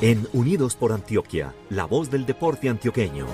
En Unidos por Antioquia, la voz del deporte antioqueño.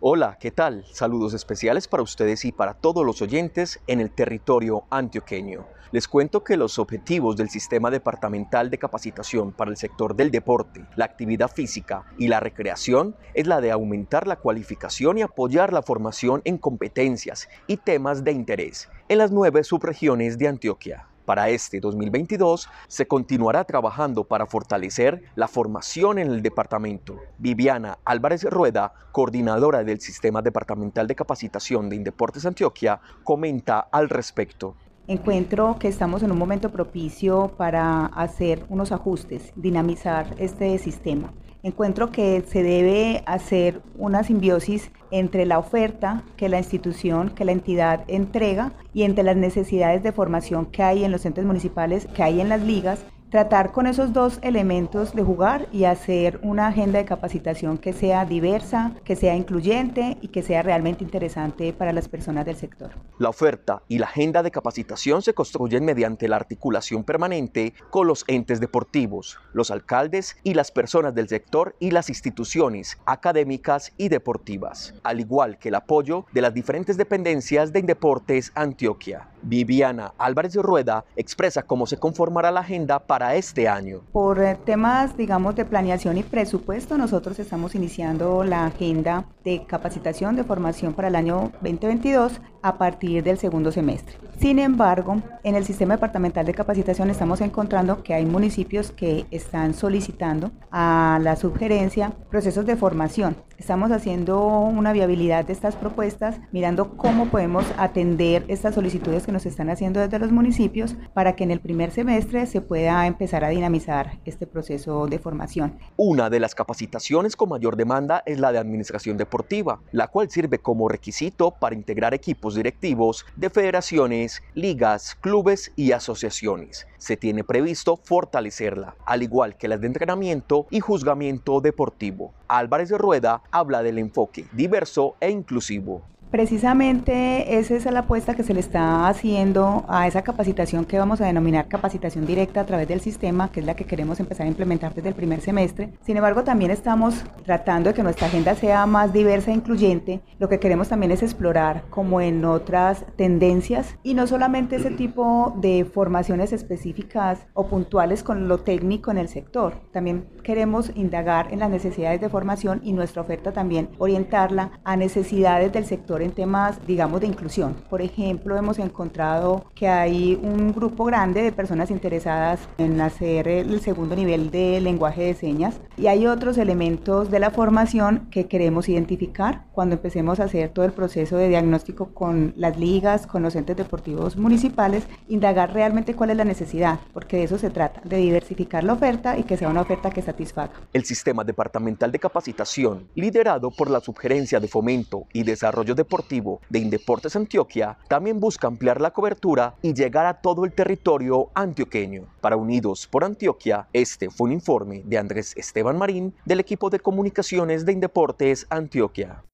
Hola, ¿qué tal? Saludos especiales para ustedes y para todos los oyentes en el territorio antioqueño. Les cuento que los objetivos del Sistema Departamental de Capacitación para el sector del deporte, la actividad física y la recreación es la de aumentar la cualificación y apoyar la formación en competencias y temas de interés en las nueve subregiones de Antioquia. Para este 2022 se continuará trabajando para fortalecer la formación en el departamento. Viviana Álvarez Rueda, coordinadora del Sistema Departamental de Capacitación de Indeportes Antioquia, comenta al respecto. Encuentro que estamos en un momento propicio para hacer unos ajustes, dinamizar este sistema. Encuentro que se debe hacer una simbiosis entre la oferta que la institución, que la entidad entrega y entre las necesidades de formación que hay en los centros municipales, que hay en las ligas tratar con esos dos elementos de jugar y hacer una agenda de capacitación que sea diversa, que sea incluyente y que sea realmente interesante para las personas del sector. La oferta y la agenda de capacitación se construyen mediante la articulación permanente con los entes deportivos, los alcaldes y las personas del sector y las instituciones académicas y deportivas, al igual que el apoyo de las diferentes dependencias de Indeportes Antioquia. Viviana Álvarez Rueda expresa cómo se conformará la agenda para este año. Por eh, temas, digamos, de planeación y presupuesto, nosotros estamos iniciando la agenda de capacitación de formación para el año 2022 a partir del segundo semestre. Sin embargo, en el sistema departamental de capacitación estamos encontrando que hay municipios que están solicitando a la sugerencia procesos de formación. Estamos haciendo una viabilidad de estas propuestas, mirando cómo podemos atender estas solicitudes que nos están haciendo desde los municipios para que en el primer semestre se pueda empezar a dinamizar este proceso de formación. Una de las capacitaciones con mayor demanda es la de administración deportiva, la cual sirve como requisito para integrar equipos directivos de federaciones, ligas, clubes y asociaciones. Se tiene previsto fortalecerla, al igual que las de entrenamiento y juzgamiento deportivo. Álvarez de Rueda habla del enfoque diverso e inclusivo. Precisamente esa es la apuesta que se le está haciendo a esa capacitación que vamos a denominar capacitación directa a través del sistema, que es la que queremos empezar a implementar desde el primer semestre. Sin embargo, también estamos tratando de que nuestra agenda sea más diversa e incluyente. Lo que queremos también es explorar como en otras tendencias y no solamente ese tipo de formaciones específicas o puntuales con lo técnico en el sector. También queremos indagar en las necesidades de formación y nuestra oferta también orientarla a necesidades del sector en temas, digamos, de inclusión. Por ejemplo, hemos encontrado que hay un grupo grande de personas interesadas en hacer el segundo nivel de lenguaje de señas y hay otros elementos de la formación que queremos identificar cuando empecemos a hacer todo el proceso de diagnóstico con las ligas, con los entes deportivos municipales, indagar realmente cuál es la necesidad, porque de eso se trata, de diversificar la oferta y que sea una oferta que satisfaga. El sistema departamental de capacitación, liderado por la Subgerencia de Fomento y Desarrollo de deportivo de Indeportes Antioquia también busca ampliar la cobertura y llegar a todo el territorio antioqueño. Para Unidos por Antioquia, este fue un informe de Andrés Esteban Marín del equipo de comunicaciones de Indeportes Antioquia.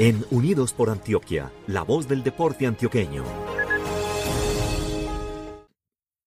En Unidos por Antioquia, la voz del deporte antioqueño.